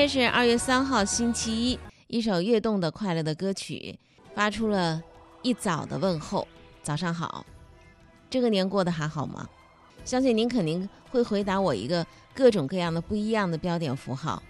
今天是二月三号，星期一。一首悦动的快乐的歌曲，发出了一早的问候：“早上好。”这个年过得还好吗？相信您肯定会回答我一个各种各样的不一样的标点符号。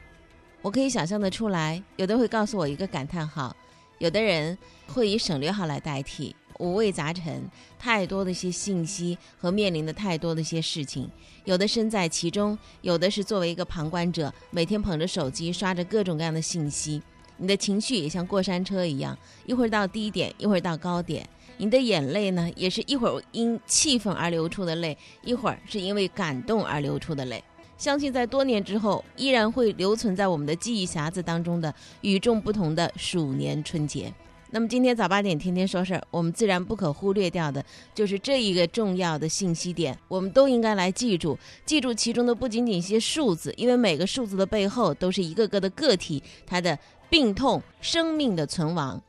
我可以想象得出来，有的会告诉我一个感叹号，有的人会以省略号来代替。五味杂陈，太多的一些信息和面临的太多的一些事情，有的身在其中，有的是作为一个旁观者，每天捧着手机刷着各种各样的信息。你的情绪也像过山车一样，一会儿到低点，一会儿到高点。你的眼泪呢，也是一会儿因气愤而流出的泪，一会儿是因为感动而流出的泪。相信在多年之后，依然会留存在我们的记忆匣子当中的与众不同的鼠年春节。那么今天早八点天天说事儿，我们自然不可忽略掉的就是这一个重要的信息点，我们都应该来记住，记住其中的不仅仅一些数字，因为每个数字的背后都是一个个的个体，它的病痛、生命的存亡。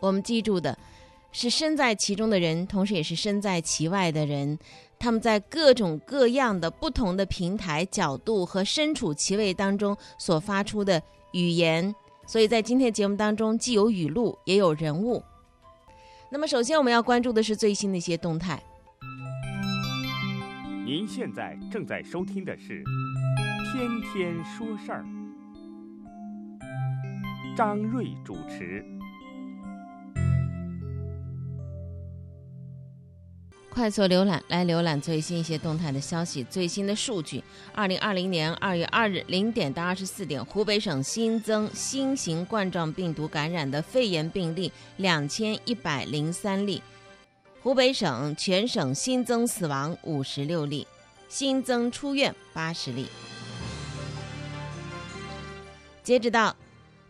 我们记住的是身在其中的人，同时也是身在其外的人，他们在各种各样的不同的平台、角度和身处其位当中所发出的语言。所以在今天节目当中，既有语录，也有人物。那么，首先我们要关注的是最新的一些动态。您现在正在收听的是《天天说事儿》，张瑞主持。快速浏览，来浏览最新一些动态的消息。最新的数据：二零二零年二月二日零点到二十四点，湖北省新增新型冠状病毒感染的肺炎病例两千一百零三例。湖北省全省新增死亡五十六例，新增出院八十例。截止到。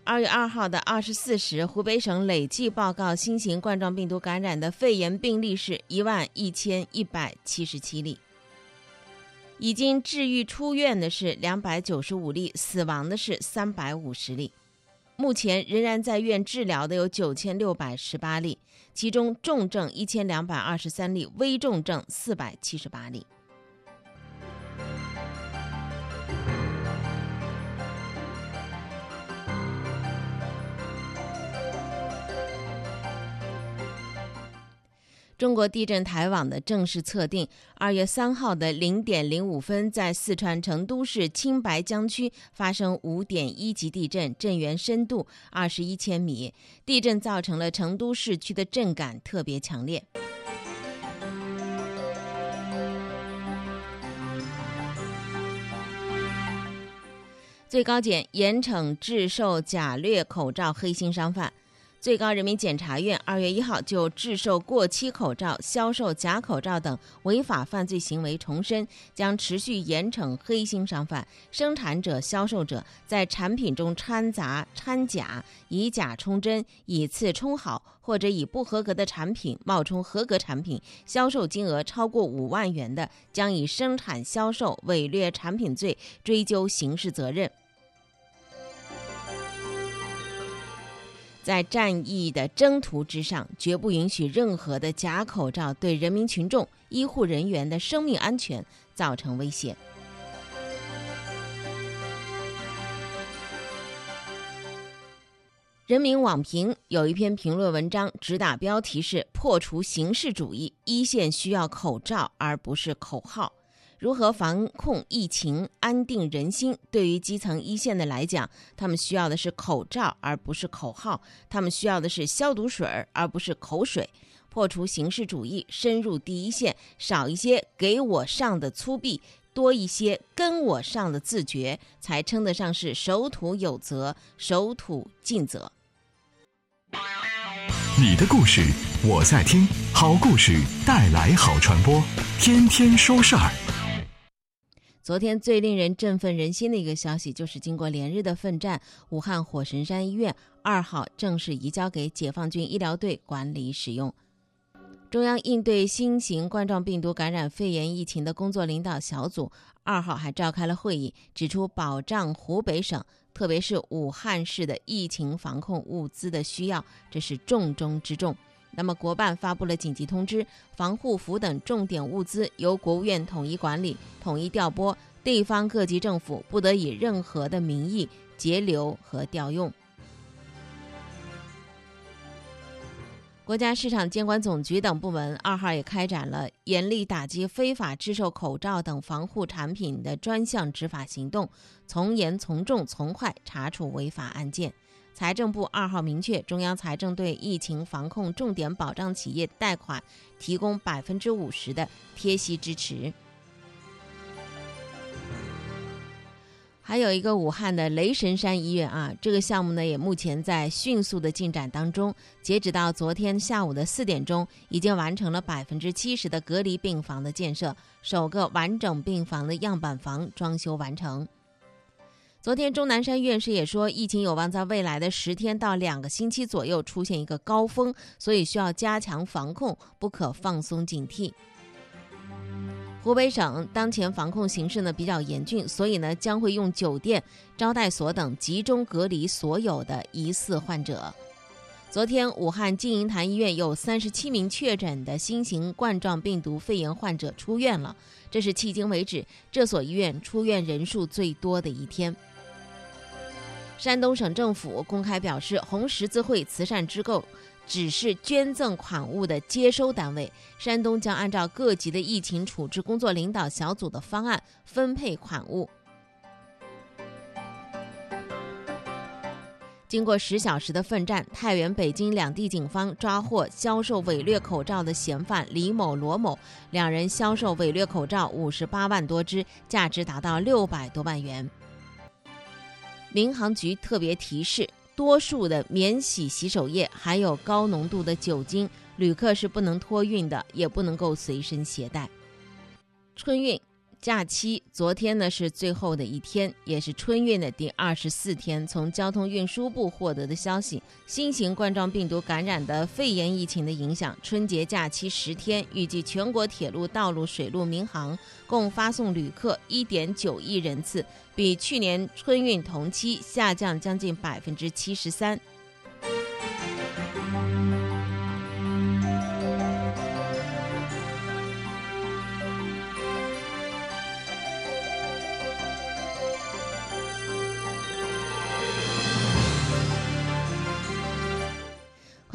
二月二号的二十四时，湖北省累计报告新型冠状病毒感染的肺炎病例是一万一千一百七十七例，已经治愈出院的是两百九十五例，死亡的是三百五十例。目前仍然在院治疗的有九千六百十八例，其中重症一千两百二十三例，危重症四百七十八例。中国地震台网的正式测定，二月三号的零点零五分，在四川成都市青白江区发生五点一级地震，震源深度二十一千米。地震造成了成都市区的震感特别强烈。最高检严惩制售假劣口罩黑心商贩。最高人民检察院二月一号就制售过期口罩、销售假口罩等违法犯罪行为重申，将持续严惩黑心商贩、生产者、销售者在产品中掺杂掺假、以假充真、以次充好，或者以不合格的产品冒充合格产品，销售金额超过五万元的，将以生产销售伪劣产品罪追究刑事责任。在战役的征途之上，绝不允许任何的假口罩对人民群众、医护人员的生命安全造成威胁。人民网评有一篇评论文章，直打标题是“破除形式主义，一线需要口罩而不是口号”。如何防控疫情、安定人心？对于基层一线的来讲，他们需要的是口罩，而不是口号；他们需要的是消毒水，而不是口水。破除形式主义，深入第一线，少一些给我上的粗鄙，多一些跟我上的自觉，才称得上是守土有责、守土尽责。你的故事，我在听。好故事带来好传播，天天说事儿。昨天最令人振奋人心的一个消息，就是经过连日的奋战，武汉火神山医院二号正式移交给解放军医疗队管理使用。中央应对新型冠状病毒感染肺炎疫情的工作领导小组二号还召开了会议，指出保障湖北省，特别是武汉市的疫情防控物资的需要，这是重中之重。那么，国办发布了紧急通知，防护服等重点物资由国务院统一管理、统一调拨，地方各级政府不得以任何的名义截留和调用。国家市场监管总局等部门二号也开展了严厉打击非法制售口罩等防护产品的专项执法行动，从严从重从快查处违法案件。财政部二号明确，中央财政对疫情防控重点保障企业贷款提供百分之五十的贴息支持。还有一个武汉的雷神山医院啊，这个项目呢也目前在迅速的进展当中。截止到昨天下午的四点钟，已经完成了百分之七十的隔离病房的建设，首个完整病房的样板房装修完成。昨天钟南山院士也说，疫情有望在未来的十天到两个星期左右出现一个高峰，所以需要加强防控，不可放松警惕。湖北省当前防控形势呢比较严峻，所以呢将会用酒店、招待所等集中隔离所有的疑似患者。昨天，武汉金银潭医院有三十七名确诊的新型冠状病毒肺炎患者出院了，这是迄今为止这所医院出院人数最多的一天。山东省政府公开表示，红十字会慈善机构。只是捐赠款物的接收单位，山东将按照各级的疫情处置工作领导小组的方案分配款物。经过十小时的奋战，太原、北京两地警方抓获销售伪劣口罩的嫌犯李某、罗某，两人销售伪劣口罩五十八万多只，价值达到六百多万元。民航局特别提示。多数的免洗洗手液含有高浓度的酒精，旅客是不能托运的，也不能够随身携带。春运。假期昨天呢是最后的一天，也是春运的第二十四天。从交通运输部获得的消息，新型冠状病毒感染的肺炎疫情的影响，春节假期十天，预计全国铁路、道路、水路、民航共发送旅客一点九亿人次，比去年春运同期下降将近百分之七十三。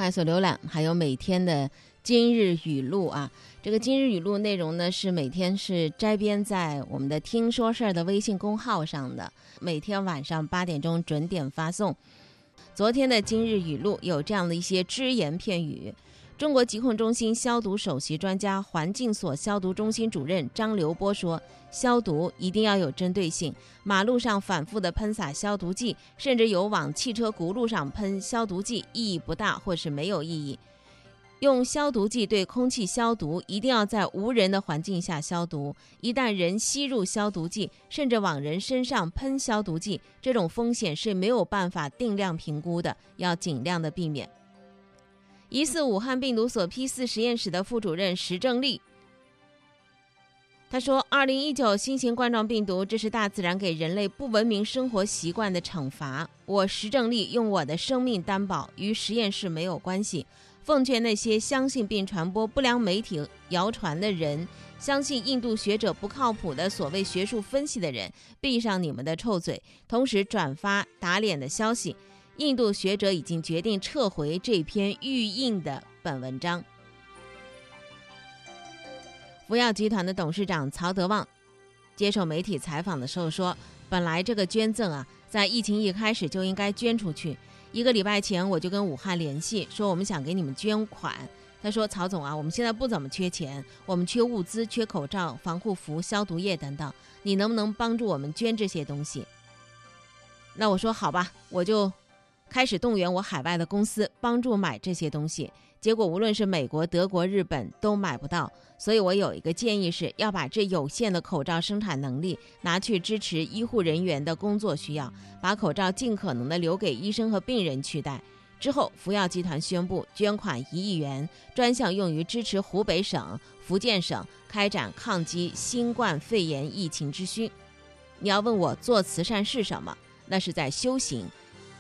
快速浏览，还有每天的今日语录啊。这个今日语录内容呢，是每天是摘编在我们的“听说事儿”的微信公号上的，每天晚上八点钟准点发送。昨天的今日语录有这样的一些只言片语。中国疾控中心消毒首席专家、环境所消毒中心主任张刘波说：“消毒一定要有针对性，马路上反复的喷洒消毒剂，甚至有往汽车轱辘上喷消毒剂，意义不大，或是没有意义。用消毒剂对空气消毒，一定要在无人的环境下消毒。一旦人吸入消毒剂，甚至往人身上喷消毒剂，这种风险是没有办法定量评估的，要尽量的避免。”疑似武汉病毒所批次实验室的副主任石正丽，他说：“二零一九新型冠状病毒，这是大自然给人类不文明生活习惯的惩罚。我石正丽用我的生命担保，与实验室没有关系。奉劝那些相信并传播不良媒体谣传的人，相信印度学者不靠谱的所谓学术分析的人，闭上你们的臭嘴，同时转发打脸的消息。”印度学者已经决定撤回这篇预印的本文章。福耀集团的董事长曹德旺接受媒体采访的时候说：“本来这个捐赠啊，在疫情一开始就应该捐出去。一个礼拜前我就跟武汉联系，说我们想给你们捐款。他说：‘曹总啊，我们现在不怎么缺钱，我们缺物资、缺口罩、防护服、消毒液等等，你能不能帮助我们捐这些东西？’那我说好吧，我就。”开始动员我海外的公司帮助买这些东西，结果无论是美国、德国、日本都买不到，所以我有一个建议是要把这有限的口罩生产能力拿去支持医护人员的工作需要，把口罩尽可能的留给医生和病人去戴。之后，福耀集团宣布捐款一亿元，专项用于支持湖北省、福建省开展抗击新冠肺炎疫情之需。你要问我做慈善是什么？那是在修行。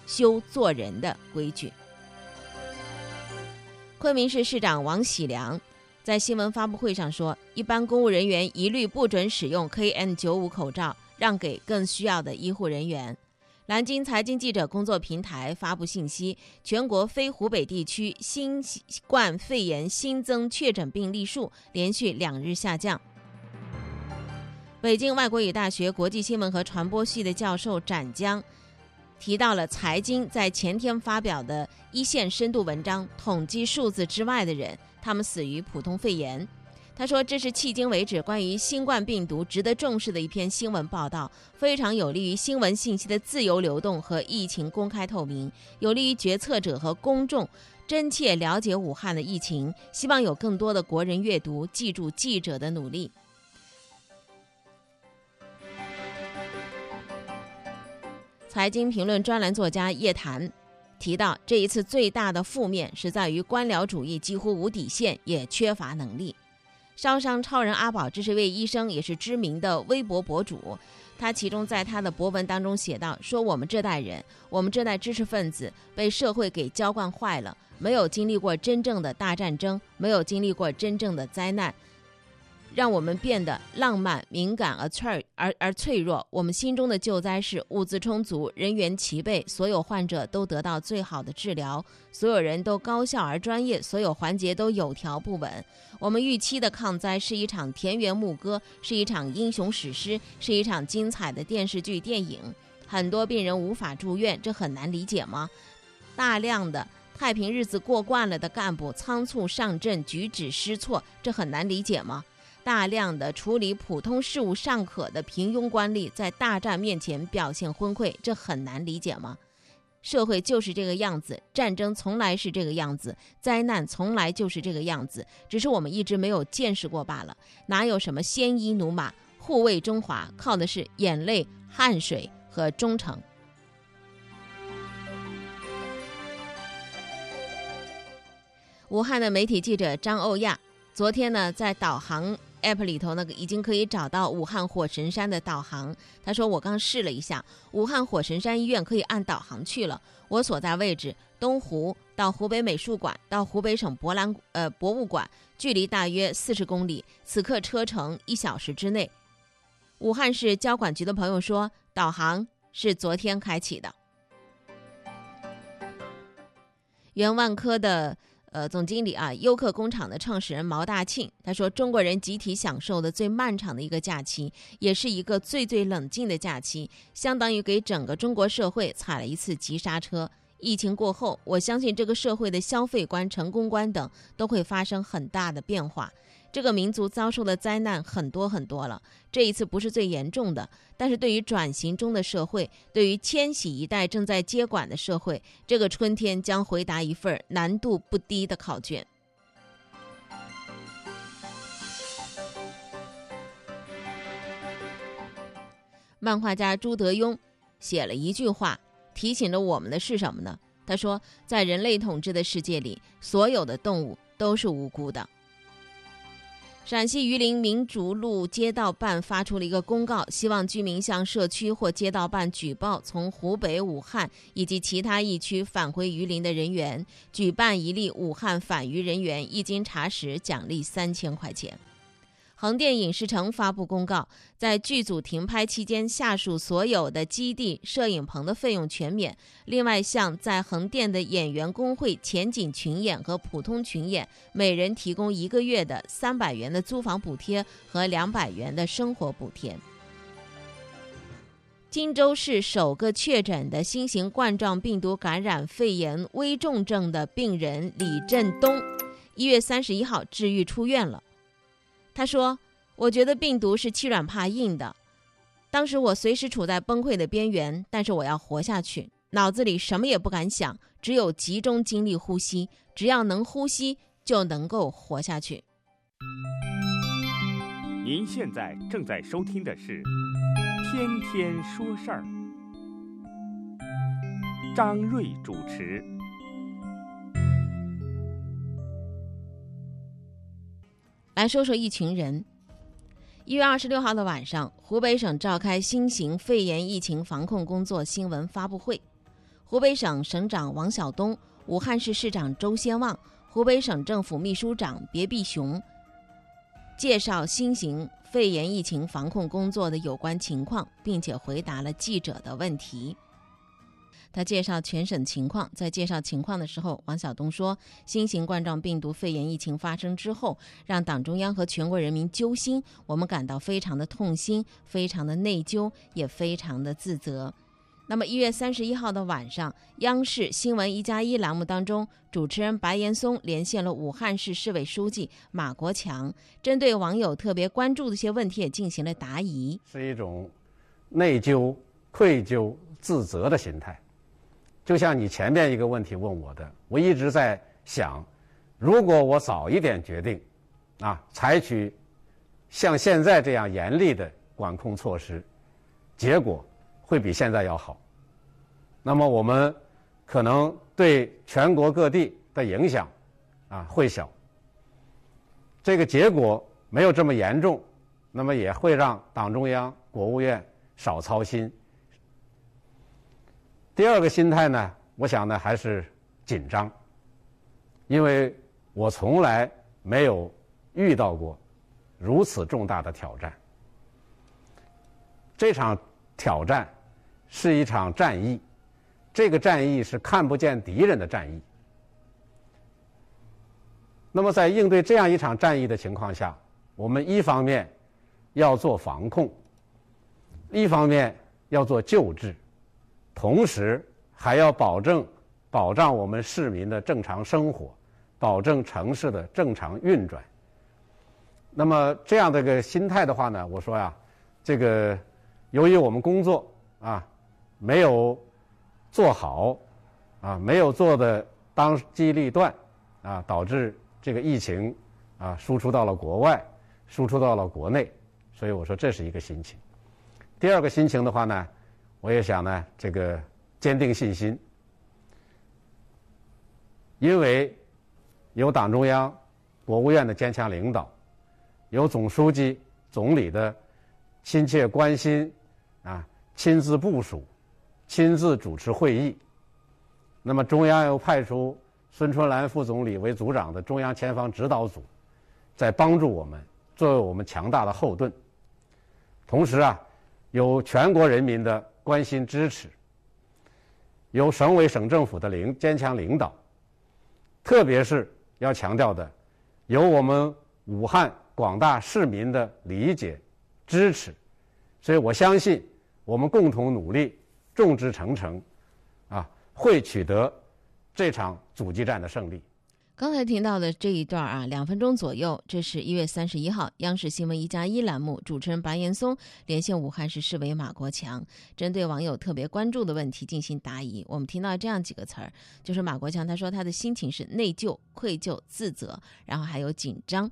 修做人的规矩。昆明市市长王喜良在新闻发布会上说，一般公务人员一律不准使用 KN95 口罩，让给更需要的医护人员。南京财经记者工作平台发布信息，全国非湖北地区新冠肺炎新增确诊病例数连续两日下降。北京外国语大学国际新闻和传播系的教授展江提到了财经在前天发表的一线深度文章，统计数字之外的人，他们死于普通肺炎。他说：“这是迄今为止关于新冠病毒值得重视的一篇新闻报道，非常有利于新闻信息的自由流动和疫情公开透明，有利于决策者和公众真切了解武汉的疫情。希望有更多的国人阅读，记住记者的努力。”财经评论专栏作家叶檀提到，这一次最大的负面是在于官僚主义几乎无底线，也缺乏能力。烧伤超人阿宝，这是位医生，也是知名的微博博主。他其中在他的博文当中写道：“说我们这代人，我们这代知识分子被社会给娇惯坏了，没有经历过真正的大战争，没有经历过真正的灾难。”让我们变得浪漫、敏感而脆而而脆弱。我们心中的救灾是物资充足、人员齐备，所有患者都得到最好的治疗，所有人都高效而专业，所有环节都有条不紊。我们预期的抗灾是一场田园牧歌，是一场英雄史诗，是一场精彩的电视剧、电影。很多病人无法住院，这很难理解吗？大量的太平日子过惯了的干部仓促上阵，举止失措，这很难理解吗？大量的处理普通事务尚可的平庸官吏，在大战面前表现昏聩，这很难理解吗？社会就是这个样子，战争从来是这个样子，灾难从来就是这个样子，只是我们一直没有见识过罢了。哪有什么鲜衣怒马护卫中华，靠的是眼泪、汗水和忠诚。武汉的媒体记者张欧亚昨天呢，在导航。App 里头那个已经可以找到武汉火神山的导航。他说我刚试了一下，武汉火神山医院可以按导航去了。我所在位置东湖到湖北美术馆到湖北省博览呃博物馆，距离大约四十公里，此刻车程一小时之内。武汉市交管局的朋友说，导航是昨天开启的。原万科的。呃，总经理啊，优客工厂的创始人毛大庆他说：“中国人集体享受的最漫长的一个假期，也是一个最最冷静的假期，相当于给整个中国社会踩了一次急刹车。疫情过后，我相信这个社会的消费观、成功观等都会发生很大的变化。”这个民族遭受的灾难很多很多了，这一次不是最严重的，但是对于转型中的社会，对于千禧一代正在接管的社会，这个春天将回答一份难度不低的考卷。漫画家朱德庸写了一句话，提醒着我们的是什么呢？他说，在人类统治的世界里，所有的动物都是无辜的。陕西榆林民族路街道办发出了一个公告，希望居民向社区或街道办举报从湖北武汉以及其他疫区返回榆林的人员，举办一例武汉返渝人员一经查实，奖励三千块钱。横店影视城发布公告，在剧组停拍期间，下属所有的基地、摄影棚的费用全免。另外，向在横店的演员工会前景群演和普通群演，每人提供一个月的三百元的租房补贴和两百元的生活补贴。荆州市首个确诊的新型冠状病毒感染肺炎危重症的病人李振东，一月三十一号治愈出院了。他说：“我觉得病毒是欺软怕硬的，当时我随时处在崩溃的边缘，但是我要活下去，脑子里什么也不敢想，只有集中精力呼吸，只要能呼吸就能够活下去。”您现在正在收听的是《天天说事儿》，张瑞主持。来说说一群人。一月二十六号的晚上，湖北省召开新型肺炎疫情防控工作新闻发布会。湖北省省长王晓东、武汉市市长周先旺、湖北省政府秘书长别碧雄、介绍新型肺炎疫情防控工作的有关情况，并且回答了记者的问题。他介绍全省情况，在介绍情况的时候，王晓东说：“新型冠状病毒肺炎疫情发生之后，让党中央和全国人民揪心，我们感到非常的痛心，非常的内疚，也非常的自责。”那么一月三十一号的晚上，央视新闻一加一栏目当中，主持人白岩松连线了武汉市市委书记马国强，针对网友特别关注的一些问题也进行了答疑。是一种内疚、愧疚、自责的心态。就像你前面一个问题问我的，我一直在想，如果我早一点决定，啊，采取像现在这样严厉的管控措施，结果会比现在要好。那么我们可能对全国各地的影响啊会小，这个结果没有这么严重，那么也会让党中央、国务院少操心。第二个心态呢，我想呢还是紧张，因为我从来没有遇到过如此重大的挑战。这场挑战是一场战役，这个战役是看不见敌人的战役。那么在应对这样一场战役的情况下，我们一方面要做防控，一方面要做救治。同时还要保证保障我们市民的正常生活，保证城市的正常运转。那么这样的一个心态的话呢，我说呀，这个由于我们工作啊没有做好啊，没有做的当机立断啊，导致这个疫情啊输出到了国外，输出到了国内，所以我说这是一个心情。第二个心情的话呢。我也想呢，这个坚定信心，因为有党中央、国务院的坚强领导，有总书记、总理的亲切关心，啊，亲自部署、亲自主持会议。那么中央又派出孙春兰副总理为组长的中央前方指导组，在帮助我们，作为我们强大的后盾。同时啊，有全国人民的。关心支持，由省委省政府的领坚强领导，特别是要强调的，有我们武汉广大市民的理解支持，所以我相信我们共同努力，众志成城，啊，会取得这场阻击战的胜利。刚才听到的这一段啊，两分钟左右，这是一月三十一号央视新闻一加一栏目主持人白岩松连线武汉市市委马国强，针对网友特别关注的问题进行答疑。我们听到这样几个词儿，就是马国强他说他的心情是内疚、愧疚、自责，然后还有紧张。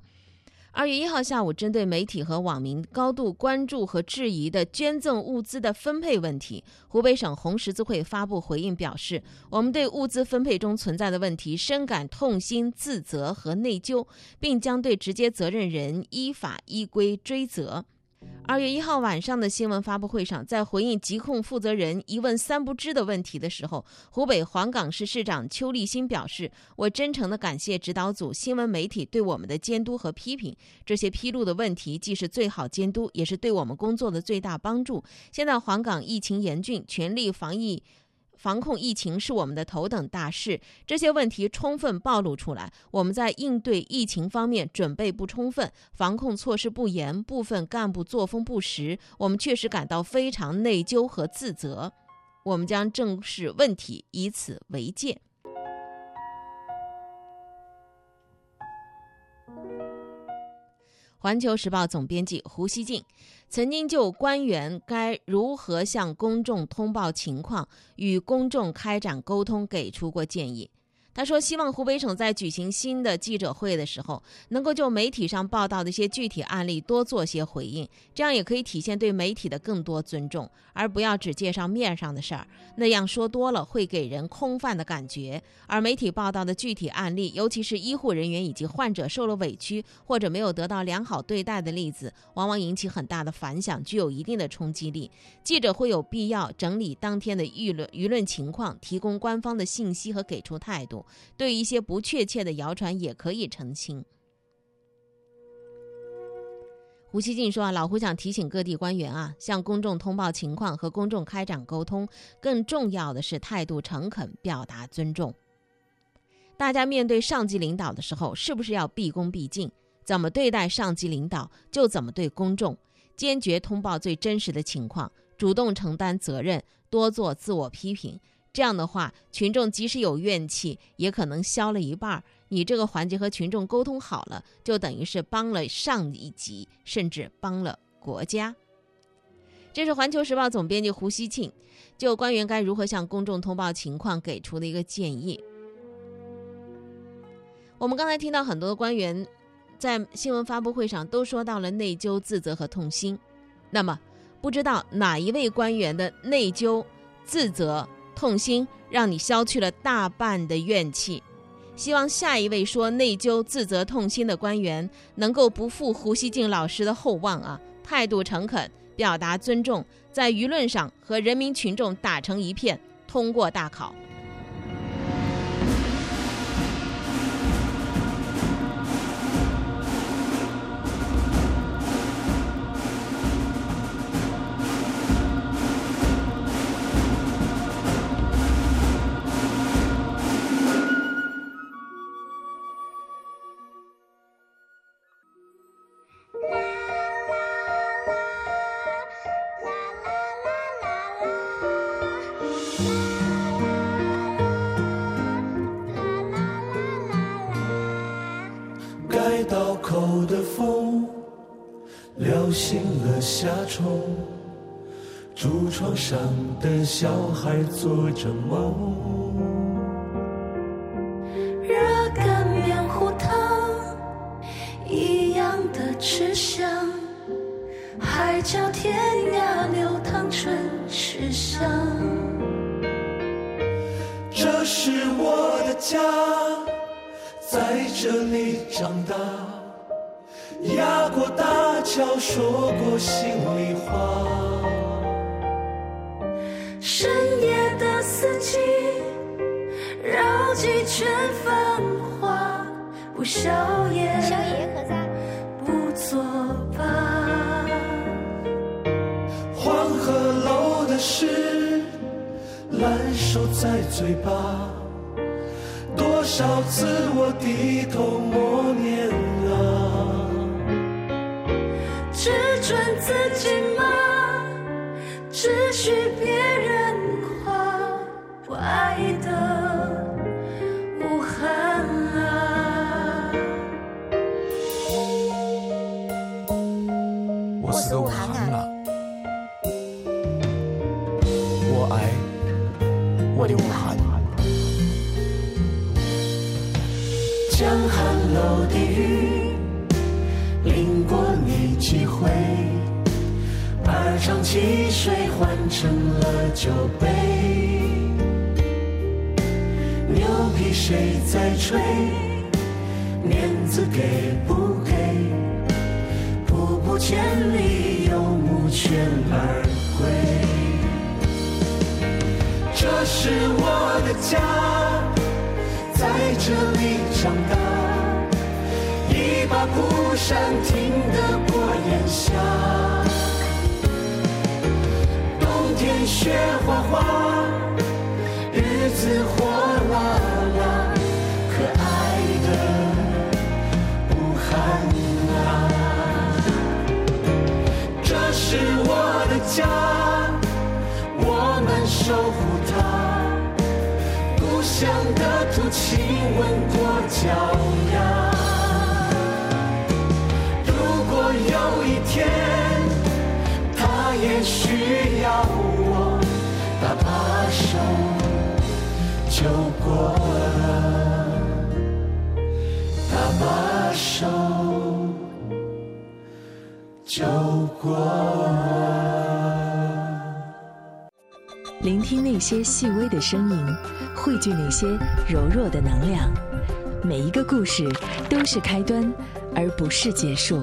二月一号下午，针对媒体和网民高度关注和质疑的捐赠物资的分配问题，湖北省红十字会发布回应表示：“我们对物资分配中存在的问题深感痛心、自责和内疚，并将对直接责任人依法依规追责。”二月一号晚上的新闻发布会上，在回应疾控负责人一问三不知的问题的时候，湖北黄冈市市长邱立新表示：“我真诚地感谢指导组、新闻媒体对我们的监督和批评。这些披露的问题既是最好监督，也是对我们工作的最大帮助。现在黄冈疫情严峻，全力防疫。”防控疫情是我们的头等大事，这些问题充分暴露出来。我们在应对疫情方面准备不充分，防控措施不严，部分干部作风不实，我们确实感到非常内疚和自责。我们将正视问题，以此为鉴。环球时报总编辑胡锡进。曾经就官员该如何向公众通报情况、与公众开展沟通给出过建议。他说：“希望湖北省在举行新的记者会的时候，能够就媒体上报道的一些具体案例多做些回应，这样也可以体现对媒体的更多尊重，而不要只介绍面上的事儿。那样说多了会给人空泛的感觉。而媒体报道的具体案例，尤其是医护人员以及患者受了委屈或者没有得到良好对待的例子，往往引起很大的反响，具有一定的冲击力。记者会有必要整理当天的舆论舆论情况，提供官方的信息和给出态度。”对一些不确切的谣传也可以澄清。胡锡进说啊，老胡想提醒各地官员啊，向公众通报情况和公众开展沟通，更重要的是态度诚恳，表达尊重。大家面对上级领导的时候，是不是要毕恭毕敬？怎么对待上级领导，就怎么对公众。坚决通报最真实的情况，主动承担责任，多做自我批评。这样的话，群众即使有怨气，也可能消了一半儿。你这个环节和群众沟通好了，就等于是帮了上一级，甚至帮了国家。这是《环球时报》总编辑胡锡庆就官员该如何向公众通报情况给出的一个建议。我们刚才听到很多官员在新闻发布会上都说到了内疚、自责和痛心。那么，不知道哪一位官员的内疚、自责？痛心让你消去了大半的怨气，希望下一位说内疚、自责、痛心的官员能够不负胡锡进老师的厚望啊，态度诚恳，表达尊重，在舆论上和人民群众打成一片，通过大考。夏虫，竹床上的小孩做着梦。热干面糊汤，一样的吃香，海角天涯流淌春池香。这是我的家，在这里长大。压过大桥，说过心里话。深夜的四季，绕几圈繁华，不宵夜，宵夜可在？不作罢。黄鹤楼的诗，烂熟在嘴巴，多少次我低头默念自己吗，只许别人夸，二张汽水换成了酒杯。牛皮谁在吹？面子给不给？瀑布千里，游牧犬儿归。这是我的家，在这里长大。一把蒲扇听得过炎夏，雪花花，日子火辣辣，可爱的武汉啊！这是我的家，我们守护它。故乡的土亲吻过脚丫。如果有一天，他也需要我救过了，搭把手救过。聆听那些细微的声音，汇聚那些柔弱的能量。每一个故事都是开端，而不是结束。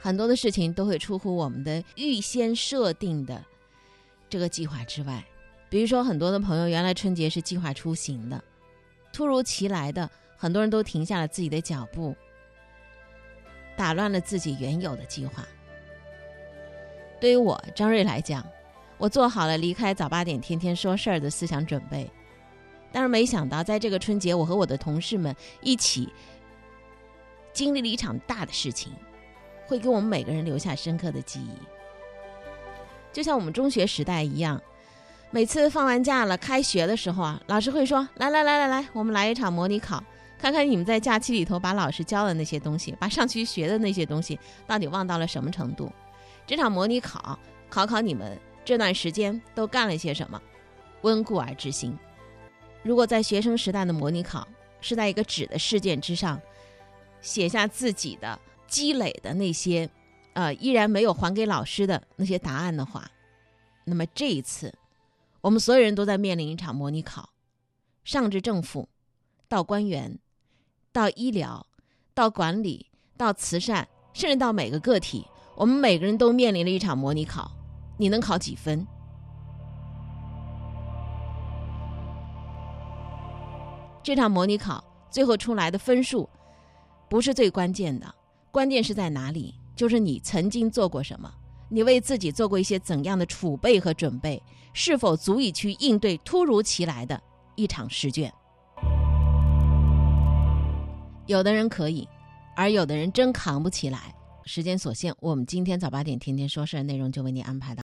很多的事情都会出乎我们的预先设定的这个计划之外，比如说很多的朋友原来春节是计划出行的，突如其来的。很多人都停下了自己的脚步，打乱了自己原有的计划。对于我张瑞来讲，我做好了离开早八点天天说事儿的思想准备，但是没想到在这个春节，我和我的同事们一起经历了一场大的事情，会给我们每个人留下深刻的记忆。就像我们中学时代一样，每次放完假了、开学的时候啊，老师会说：“来来来来来，我们来一场模拟考，看看你们在假期里头把老师教的那些东西，把上学学的那些东西，到底忘到了什么程度。”这场模拟考考考你们这段时间都干了些什么，温故而知新。如果在学生时代的模拟考是在一个纸的试卷之上写下自己的积累的那些，呃，依然没有还给老师的那些答案的话，那么这一次，我们所有人都在面临一场模拟考，上至政府，到官员，到医疗，到管理，到慈善，甚至到每个个体。我们每个人都面临了一场模拟考，你能考几分？这场模拟考最后出来的分数不是最关键的，关键是在哪里？就是你曾经做过什么，你为自己做过一些怎样的储备和准备，是否足以去应对突如其来的一场试卷？有的人可以，而有的人真扛不起来。时间所限，我们今天早八点天天说事内容就为您安排到。